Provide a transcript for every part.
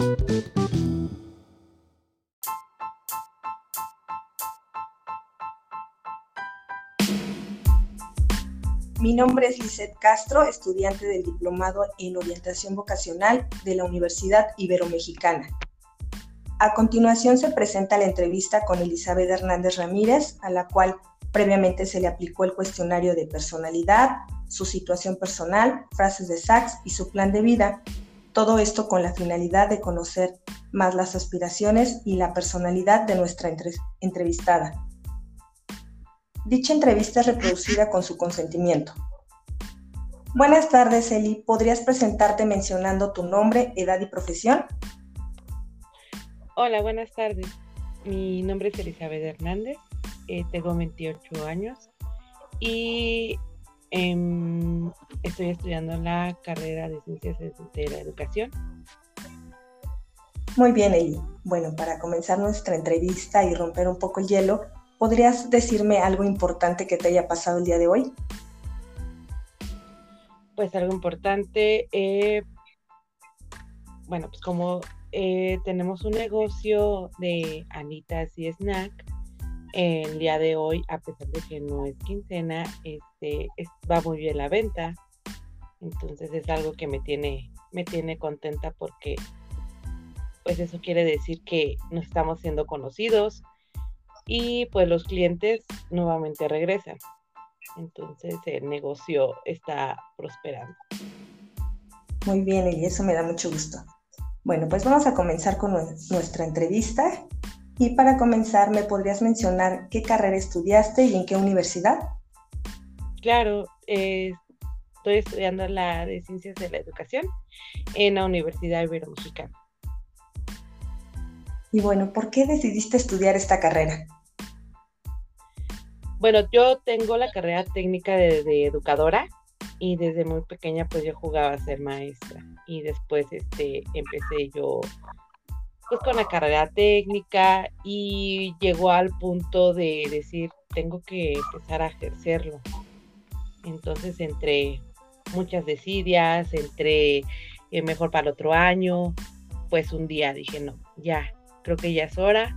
Mi nombre es Lisette Castro, estudiante del Diplomado en Orientación Vocacional de la Universidad Iberomexicana. A continuación se presenta la entrevista con Elizabeth Hernández Ramírez, a la cual previamente se le aplicó el cuestionario de personalidad, su situación personal, frases de Sachs y su plan de vida. Todo esto con la finalidad de conocer más las aspiraciones y la personalidad de nuestra entrevistada. Dicha entrevista es reproducida con su consentimiento. Buenas tardes, Eli. ¿Podrías presentarte mencionando tu nombre, edad y profesión? Hola, buenas tardes. Mi nombre es Elizabeth Hernández, eh, tengo 28 años y em, estoy estudiando la carrera de Ciencias de la Educación. Muy bien, Eli. Bueno, para comenzar nuestra entrevista y romper un poco el hielo, ¿Podrías decirme algo importante que te haya pasado el día de hoy? Pues algo importante, eh, bueno, pues como eh, tenemos un negocio de Anitas y Snack, el día de hoy, a pesar de que no es quincena, este, va muy bien la venta. Entonces es algo que me tiene, me tiene contenta porque pues eso quiere decir que nos estamos siendo conocidos, y pues los clientes nuevamente regresan. Entonces el negocio está prosperando. Muy bien, y eso me da mucho gusto. Bueno, pues vamos a comenzar con nuestra entrevista. Y para comenzar, ¿me podrías mencionar qué carrera estudiaste y en qué universidad? Claro, estoy estudiando la de Ciencias de la Educación en la Universidad Iberomexicana. Y bueno, ¿por qué decidiste estudiar esta carrera? Bueno, yo tengo la carrera técnica de, educadora y desde muy pequeña pues yo jugaba a ser maestra y después este empecé yo pues con la carrera técnica y llegó al punto de decir tengo que empezar a ejercerlo. Entonces entre muchas decidias, entre eh, mejor para el otro año, pues un día dije no, ya, creo que ya es hora,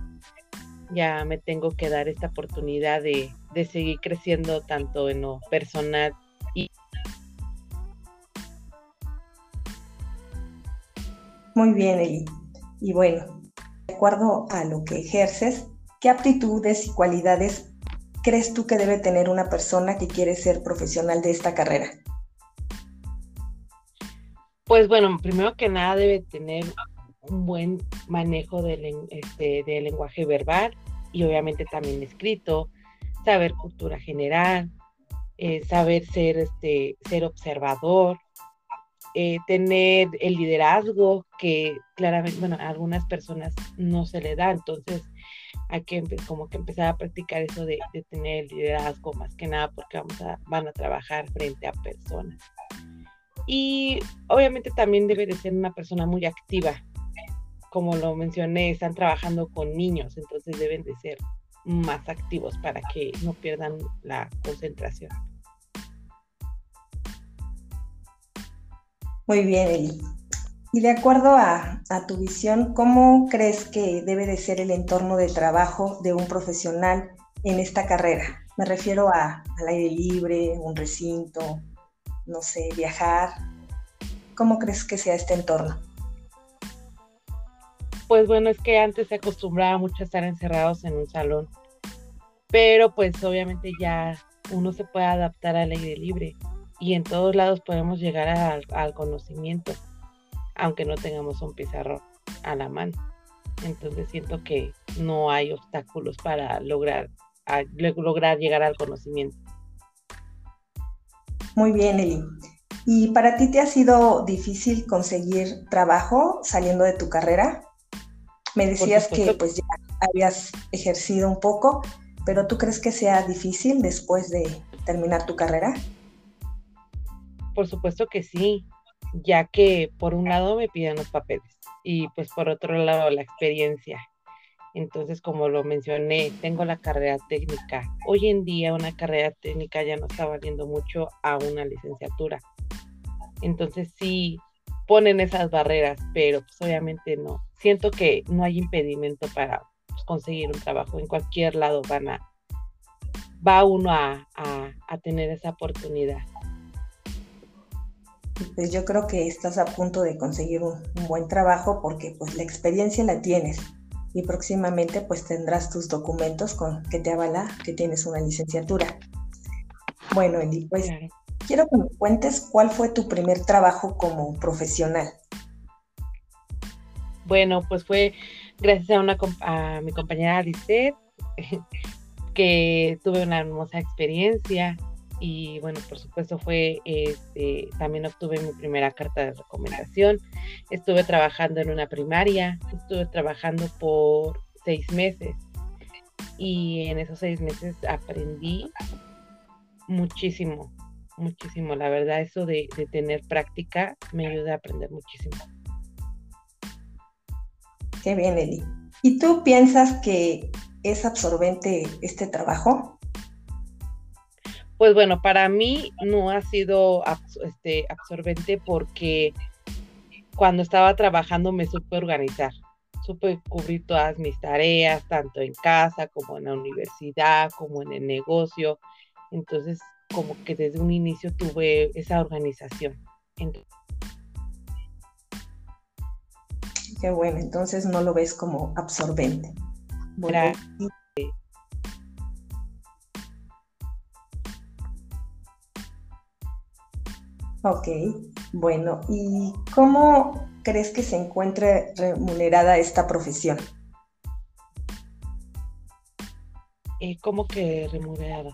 ya me tengo que dar esta oportunidad de, de seguir creciendo tanto en lo personal y... Muy bien, Eli. Y bueno, de acuerdo a lo que ejerces, ¿qué aptitudes y cualidades crees tú que debe tener una persona que quiere ser profesional de esta carrera? Pues bueno, primero que nada debe tener un buen manejo del, este, lenguaje verbal y obviamente también escrito, saber cultura general, eh, saber ser, este, ser observador, eh, tener el liderazgo que claramente, bueno, a algunas personas no se le da, entonces hay que como que empezar a practicar eso de, tener el liderazgo más que nada porque vamos a, van a trabajar frente a personas. Y obviamente también debe de ser una persona muy activa. Como lo mencioné, están trabajando con niños, entonces deben de ser más activos para que no pierdan la concentración. Muy bien, Eli. Y de acuerdo a, tu visión, ¿cómo crees que debe de ser el entorno de trabajo de un profesional en esta carrera? Me refiero a, al aire libre, un recinto, no sé, viajar. ¿Cómo crees que sea este entorno? pues bueno, es que antes se acostumbraba mucho a estar encerrados en un salón, pero pues obviamente ya uno se puede adaptar al aire libre y en todos lados podemos llegar al, conocimiento, aunque no tengamos un pizarrón a la mano. Entonces siento que no hay obstáculos para lograr, lograr llegar al conocimiento. Muy bien, Eli. ¿Y para ti te ha sido difícil conseguir trabajo saliendo de tu carrera? Me decías que pues ya habías ejercido un poco, pero ¿tú crees que sea difícil después de terminar tu carrera? Por supuesto que sí, ya que por un lado me piden los papeles y pues por otro lado la experiencia. Entonces, como lo mencioné, tengo la carrera técnica. Hoy en día una carrera técnica ya no está valiendo mucho a una licenciatura. Entonces sí, ponen esas barreras, pero pues obviamente no. Siento que no hay impedimento para pues, conseguir un trabajo. En cualquier lado van a, va uno a, tener esa oportunidad. Pues yo creo que estás a punto de conseguir un, un, buen trabajo porque pues la experiencia la tienes y próximamente pues tendrás tus documentos con que te avala que tienes una licenciatura. Bueno, Eli, pues quiero que me cuentes cuál fue tu primer trabajo como profesional. Bueno, pues fue gracias a, una, a mi compañera Lisette, que tuve una hermosa experiencia y bueno, por supuesto fue, este, también obtuve mi primera carta de recomendación. Estuve trabajando en una primaria, estuve trabajando por seis meses y en esos seis meses aprendí muchísimo, muchísimo. La verdad, eso de, de tener práctica me ayuda a aprender muchísimo. Qué bien, Eli. ¿Y tú piensas que es absorbente este trabajo? Pues bueno, para mí no ha sido este, absorbente porque cuando estaba trabajando me supe organizar, supe cubrir todas mis tareas, tanto en casa como en la universidad, como en el negocio. Entonces, como que desde un inicio tuve esa organización. Qué bueno, entonces no lo ves como absorbente. Ok, bueno, ¿y cómo crees que se encuentre remunerada esta profesión? Eh, ¿Cómo que remunerada?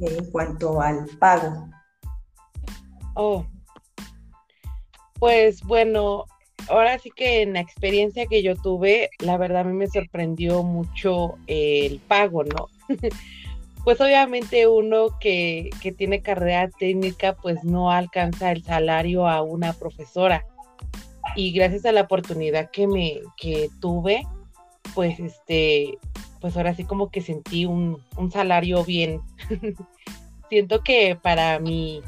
En cuanto al pago. Oh, pues bueno, ahora sí que en la experiencia que yo tuve, la verdad a mí me sorprendió mucho el pago, ¿no? pues obviamente uno que, tiene carrera técnica pues no alcanza el salario a una profesora. Y gracias a la oportunidad que me que tuve, pues este, pues ahora sí como que sentí un, salario bien. Siento que para mi,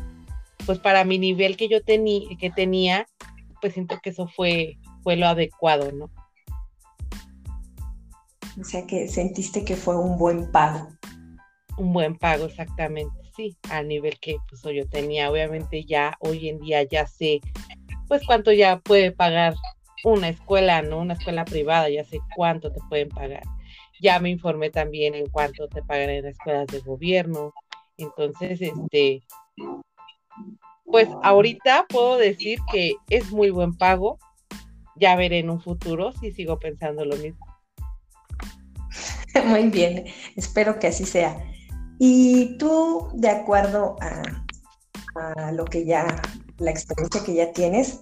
pues para mi nivel que yo que tenía, pues siento que eso fue, fue lo adecuado, ¿no? O sea que sentiste que fue un buen pago un buen pago exactamente, sí, a nivel que pues yo tenía, obviamente ya hoy en día ya sé pues cuánto ya puede pagar una escuela, ¿no? Una escuela privada, ya sé cuánto te pueden pagar. Ya me informé también en cuánto te pagan en las escuelas de gobierno. Entonces, este, pues ahorita puedo decir que es muy buen pago. Ya veré en un futuro si sigo pensando lo mismo. Muy bien, espero que así sea. Y tú, de acuerdo a, lo que ya, la experiencia que ya tienes,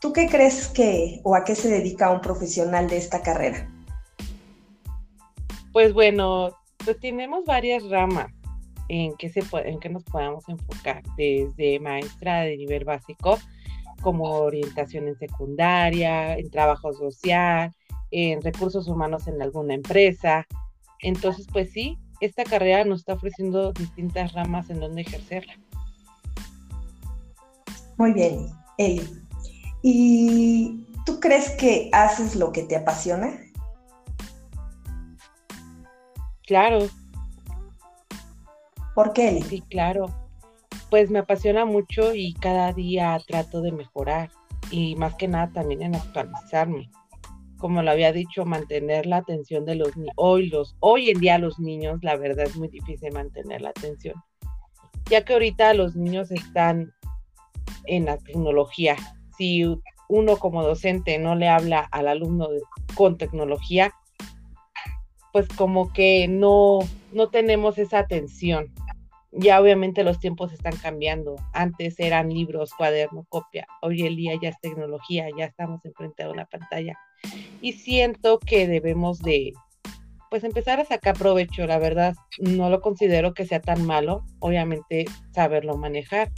¿tú qué crees que o a qué se dedica un profesional de esta carrera? Pues bueno, tenemos varias ramas en que, se en que nos podamos enfocar, desde maestra de nivel básico, como orientación en secundaria, en trabajo social, en recursos humanos en alguna empresa. Entonces, pues sí, esta carrera nos está ofreciendo distintas ramas en donde ejercerla. Muy bien, Eli. ¿Y tú crees que haces lo que te apasiona? Claro. ¿Por qué, Eli? Sí, claro. Pues me apasiona mucho y cada día trato de mejorar y más que nada también en actualizarme como lo había dicho, mantener la atención de los niños. Hoy, los, hoy en día los niños, la verdad es muy difícil mantener la atención, ya que ahorita los niños están en la tecnología. Si uno como docente no le habla al alumno con tecnología, pues como que no, no tenemos esa atención. Ya obviamente los tiempos están cambiando. Antes eran libros, cuaderno, copia. Hoy en día ya es tecnología, ya estamos enfrente de una pantalla y siento que debemos de pues empezar a sacar provecho, la verdad no lo considero que sea tan malo, obviamente saberlo manejar.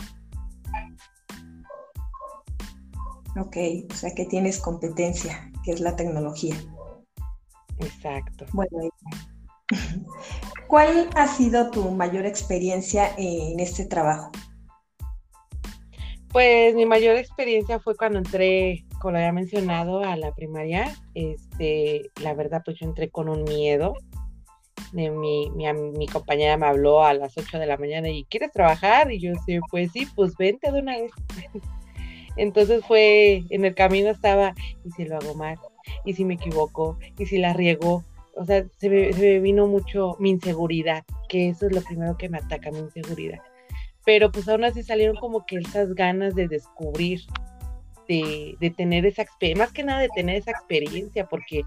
Ok, o sea que tienes competencia, que es la tecnología. Exacto. Bueno, ¿cuál ha sido tu mayor experiencia en este trabajo? Pues mi mayor experiencia fue cuando entré, como lo había mencionado, a la primaria. Este, la verdad, pues yo entré con un miedo. Mi, mi, mi, compañera me habló a las 8 de la mañana y ¿quieres trabajar? Y yo sí, pues sí, pues vente de una vez. Entonces fue, en el camino estaba, ¿y si lo hago mal? ¿Y si me equivoco? ¿Y si la riego? O sea, se me, vino mucho mi inseguridad, que eso es lo primero que me ataca, mi inseguridad. Pero pues aún así salieron como que esas ganas de descubrir, de, de tener esa experiencia, más que nada de tener esa experiencia, porque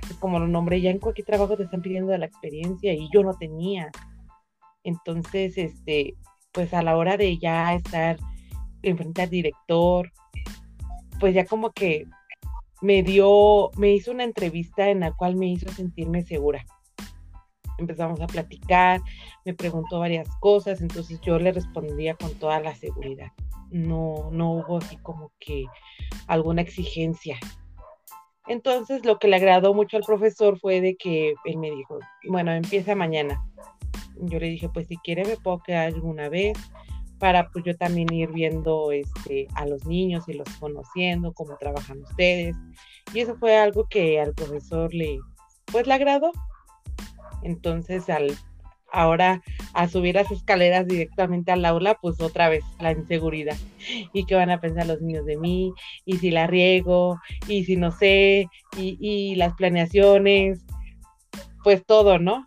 pues, como lo nombré, ya en cualquier trabajo te están pidiendo la experiencia y yo no tenía. Entonces, este, pues a la hora de ya estar enfrente al director, pues ya como que me dio, me hizo una entrevista en la cual me hizo sentirme segura. Empezamos a platicar, me preguntó varias cosas, entonces yo le respondía con toda la seguridad. No, no hubo así como que alguna exigencia. Entonces lo que le agradó mucho al profesor fue de que él me dijo, bueno, empieza mañana. Yo le dije, pues si quiere me puedo quedar alguna vez, para pues yo también ir viendo este, a los niños y los conociendo, cómo trabajan ustedes. Y eso fue algo que al profesor le, pues le agradó. Entonces al ahora a subir las escaleras directamente al aula, pues otra vez la inseguridad. ¿Y qué van a pensar los niños de mí? ¿Y si la riego? ¿Y si no sé? ¿Y, las planeaciones? Pues todo, ¿no?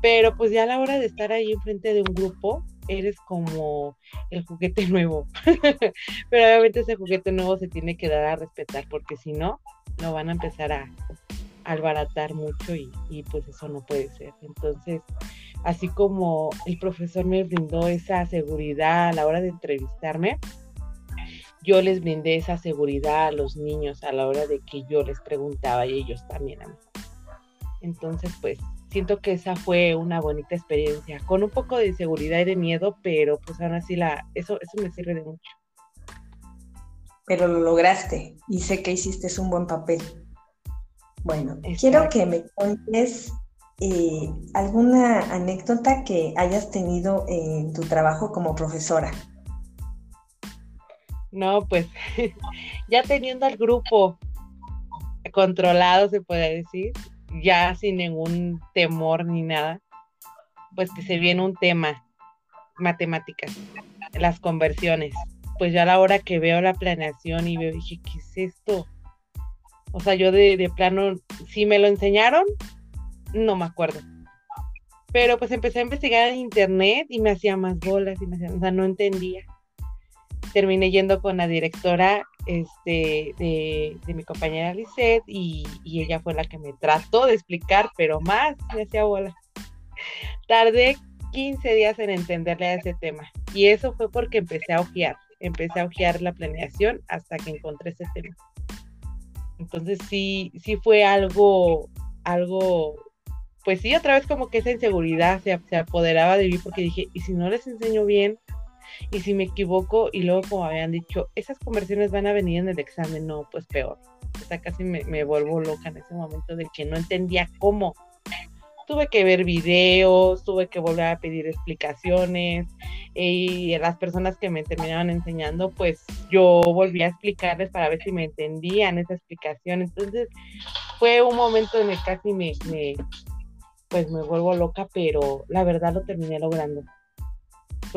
Pero pues ya a la hora de estar ahí enfrente de un grupo, eres como el juguete nuevo. Pero obviamente ese juguete nuevo se tiene que dar a respetar porque si no, lo van a empezar a albaratar mucho y, y, pues eso no puede ser. Entonces, así como el profesor me brindó esa seguridad a la hora de entrevistarme, yo les brindé esa seguridad a los niños a la hora de que yo les preguntaba y ellos también a mí. Entonces, pues siento que esa fue una bonita experiencia, con un poco de inseguridad y de miedo, pero pues aún así la, eso, eso me sirve de mucho. Pero lo lograste y sé que hiciste un buen papel. Bueno, quiero que me cuentes eh, alguna anécdota que hayas tenido en tu trabajo como profesora. No, pues ya teniendo al grupo controlado, se puede decir, ya sin ningún temor ni nada, pues que se viene un tema, matemáticas, las conversiones. Pues ya a la hora que veo la planeación y veo, dije, ¿qué es esto? O sea, yo de, plano, si me lo enseñaron, no me acuerdo. Pero pues empecé a investigar en internet y me hacía más bolas y me hacía, o sea, no entendía. Terminé yendo con la directora este, de, mi compañera Lisette y, ella fue la que me trató de explicar, pero más me hacía bola. Tardé 15 días en entenderle a ese tema y eso fue porque empecé a ojear, empecé a ojear la planeación hasta que encontré ese tema. Entonces sí, sí fue algo, algo, pues sí, otra vez como que esa inseguridad se, se apoderaba de mí porque dije, ¿y si no les enseño bien? y si me equivoco y luego como habían dicho, esas conversiones van a venir en el examen, no, pues peor. O sea, casi me, vuelvo loca en ese momento de que no entendía cómo. Tuve que ver videos, tuve que volver a pedir explicaciones y las personas que me terminaban enseñando, pues yo volví a explicarles para ver si me entendían esa explicación. Entonces fue un momento en el que casi me, me pues me vuelvo loca, pero la verdad lo terminé logrando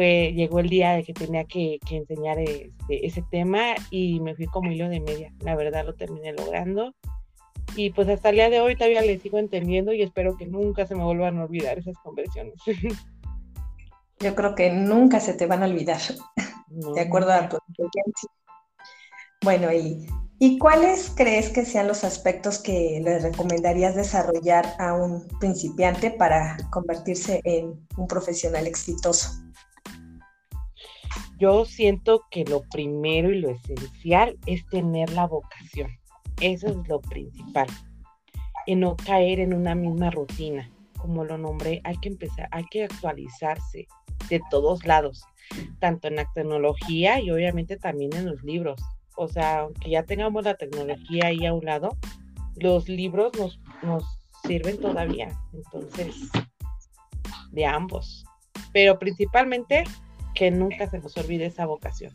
llegó el día de que tenía que, enseñar este, ese tema y me fui como hilo de media. La verdad lo terminé logrando. Y pues hasta el día de hoy todavía le sigo entendiendo y espero que nunca se me vuelvan a olvidar esas conversiones. Yo creo que nunca se te van a olvidar, de acuerdo a tu experiencia. Bueno, y, ¿y cuáles crees que sean los aspectos que le recomendarías desarrollar a un principiante para convertirse en un profesional exitoso? yo siento que lo primero y lo esencial es tener la vocación. Eso es lo principal. Y no caer en una misma rutina. Como lo nombré, hay que empezar, hay que actualizarse de todos lados, tanto en la tecnología y obviamente también en los libros. O sea, aunque ya tengamos la tecnología ahí a un lado, los libros nos, nos sirven todavía. Entonces, de ambos. Pero principalmente que nunca se nos olvide esa vocación.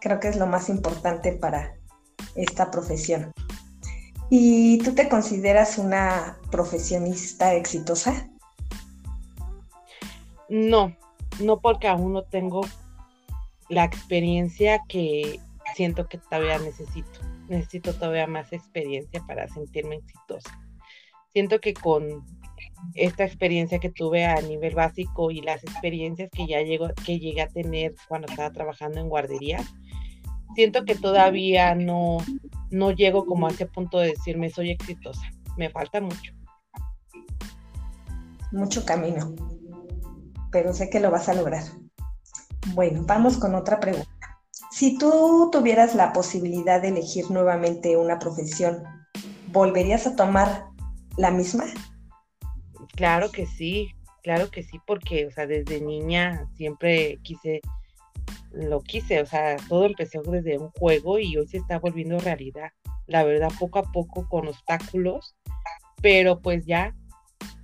Creo que es lo más importante para esta profesión. ¿Y tú te consideras una profesionista exitosa? No, no porque aún no tengo la experiencia que siento que todavía necesito. Necesito todavía más experiencia para sentirme exitosa. Siento que con esta experiencia que tuve a nivel básico y las experiencias que ya llego, que llegué a tener cuando estaba trabajando en guardería, siento que todavía no, no llego como a ese punto de decirme soy exitosa. Me falta mucho. Mucho camino, pero sé que lo vas a lograr. Bueno, vamos con otra pregunta. Si tú tuvieras la posibilidad de elegir nuevamente una profesión, ¿volverías a tomar la misma? Claro que sí, claro que sí, porque, o sea, desde niña siempre quise, lo quise, o sea, todo empezó desde un juego y hoy se está volviendo realidad. La verdad, poco a poco con obstáculos, pero pues ya,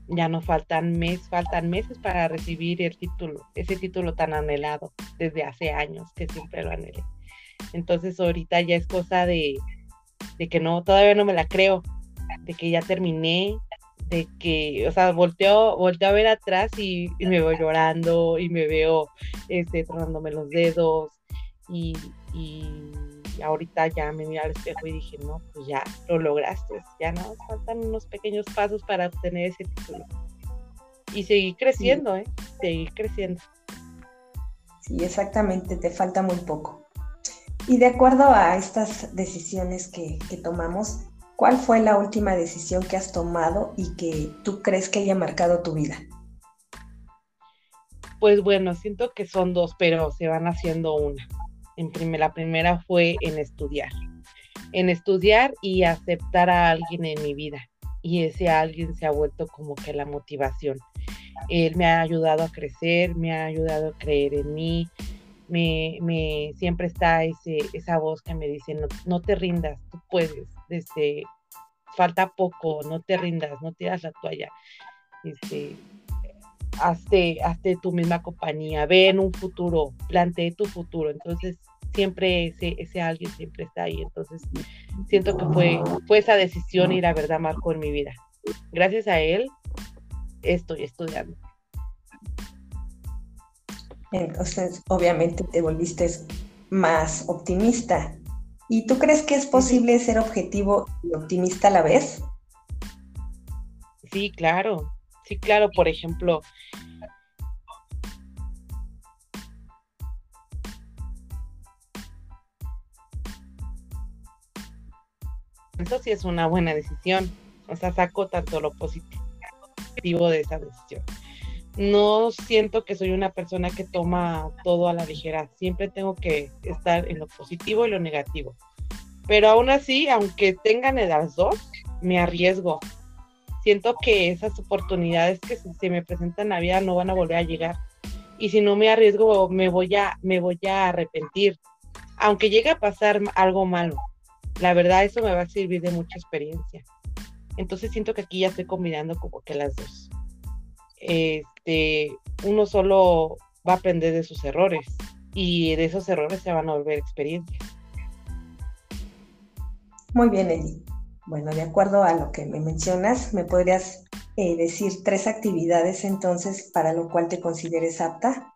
ya no faltan meses, faltan meses para recibir el título, ese título tan anhelado desde hace años que siempre lo anhelé. Entonces ahorita ya es cosa de, de que no, todavía no me la creo, de que ya terminé, de que, o sea, volteo, volteo a ver atrás y, me veo llorando y me veo este, tronándome los dedos y, y, ahorita ya me miro al espejo y dije, no, pues ya lo lograste, ya no, faltan unos pequeños pasos para obtener ese título. Y seguir creciendo, ¿eh? Seguir creciendo. Sí, exactamente, te falta muy poco. Y de acuerdo a estas decisiones que, que tomamos, ¿Cuál fue la última decisión que has tomado y que tú crees que haya marcado tu vida? Pues bueno, siento que son dos, pero se van haciendo una. En la primera fue en estudiar. En estudiar y aceptar a alguien en mi vida. Y ese alguien se ha vuelto como que la motivación. Él me ha ayudado a crecer, me ha ayudado a creer en mí, me, siempre está ese, esa voz que me dice, no, no te rindas, tú puedes, desde, falta poco, no te rindas, no tiras la toalla, este, hazte, hazte tu misma compañía, ve en un futuro, plantee tu futuro, entonces siempre ese, ese alguien siempre está ahí, entonces siento que fue, fue esa decisión y la verdad marcó en mi vida. Gracias a él estoy estudiando. Entonces, obviamente te volviste más optimista. ¿Y tú crees que es posible ser objetivo y optimista a la vez? Sí, claro. Sí, claro. Por ejemplo, eso sí es una buena decisión. O sea, saco tanto lo positivo de esa decisión no siento que soy una persona que toma todo a la ligera. Siempre tengo que estar en lo positivo y lo negativo. Pero aún así, aunque tengan las dos, me arriesgo. Siento que esas oportunidades que se, me presentan en la vida no van a volver a llegar. Y si no me arriesgo, me voy a, me voy a arrepentir. Aunque llegue a pasar algo malo. La verdad, eso me va a servir de mucha experiencia. Entonces siento que aquí ya estoy combinando como que las dos. Este, uno solo va a aprender de sus errores y de esos errores se van a volver experiencias. Muy bien, Eli. Bueno, de acuerdo a lo que me mencionas, ¿me podrías eh, decir tres actividades entonces para lo cual te consideres apta?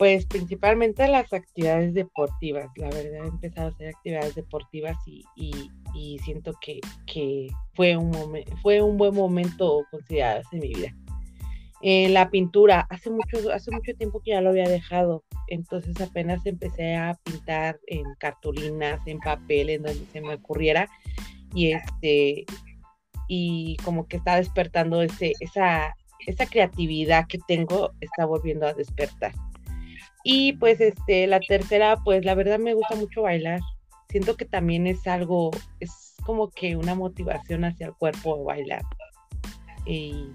Pues principalmente las actividades deportivas. La verdad he empezado a hacer actividades deportivas y, y siento que, fue, un fue un buen momento considerado en mi vida. Eh, la pintura, hace mucho, hace mucho tiempo que ya lo había dejado, entonces apenas empecé a pintar en cartulinas, en papel, en donde se me ocurriera, y este, y como que está despertando ese, esa, esa creatividad que tengo, está volviendo a despertar. Y pues este, la tercera, pues la verdad me gusta mucho bailar, siento que también es algo, es como que una motivación hacia el cuerpo bailar. Y,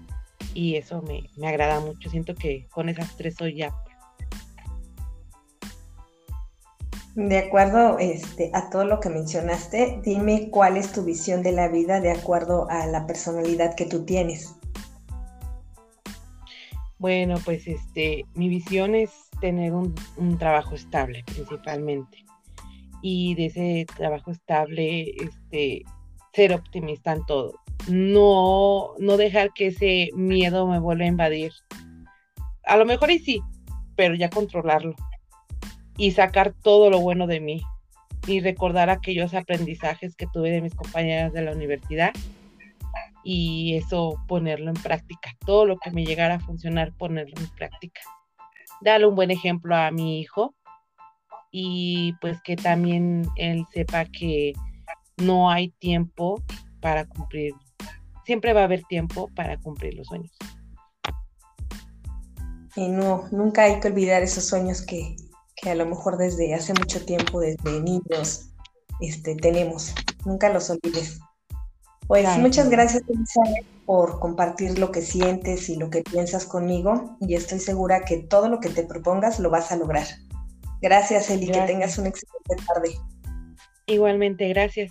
eso me, agrada mucho. Siento que con esas tres soy ya. De acuerdo este, a todo lo que mencionaste, dime cuál es tu visión de la vida de acuerdo a la personalidad que tú tienes. Bueno, pues este, mi visión es tener un, trabajo estable principalmente. Y de ese trabajo estable, este, ser optimista en todo. No, no dejar que ese miedo me vuelva a invadir. A lo mejor y sí, pero ya controlarlo. Y sacar todo lo bueno de mí. Y recordar aquellos aprendizajes que tuve de mis compañeras de la universidad y eso ponerlo en práctica. Todo lo que me llegara a funcionar, ponerlo en práctica. Darle un buen ejemplo a mi hijo y pues que también él sepa que no hay tiempo para cumplir, siempre va a haber tiempo para cumplir los sueños. Y no, nunca hay que olvidar esos sueños que, que a lo mejor desde hace mucho tiempo, desde niños, este, tenemos. Nunca los olvides. Pues muchas gracias, Elizabeth, por compartir lo que sientes y lo que piensas conmigo y estoy segura que todo lo que te propongas lo vas a lograr. Gracias, Eli, que tengas una excelente tarde. Igualmente, gracias.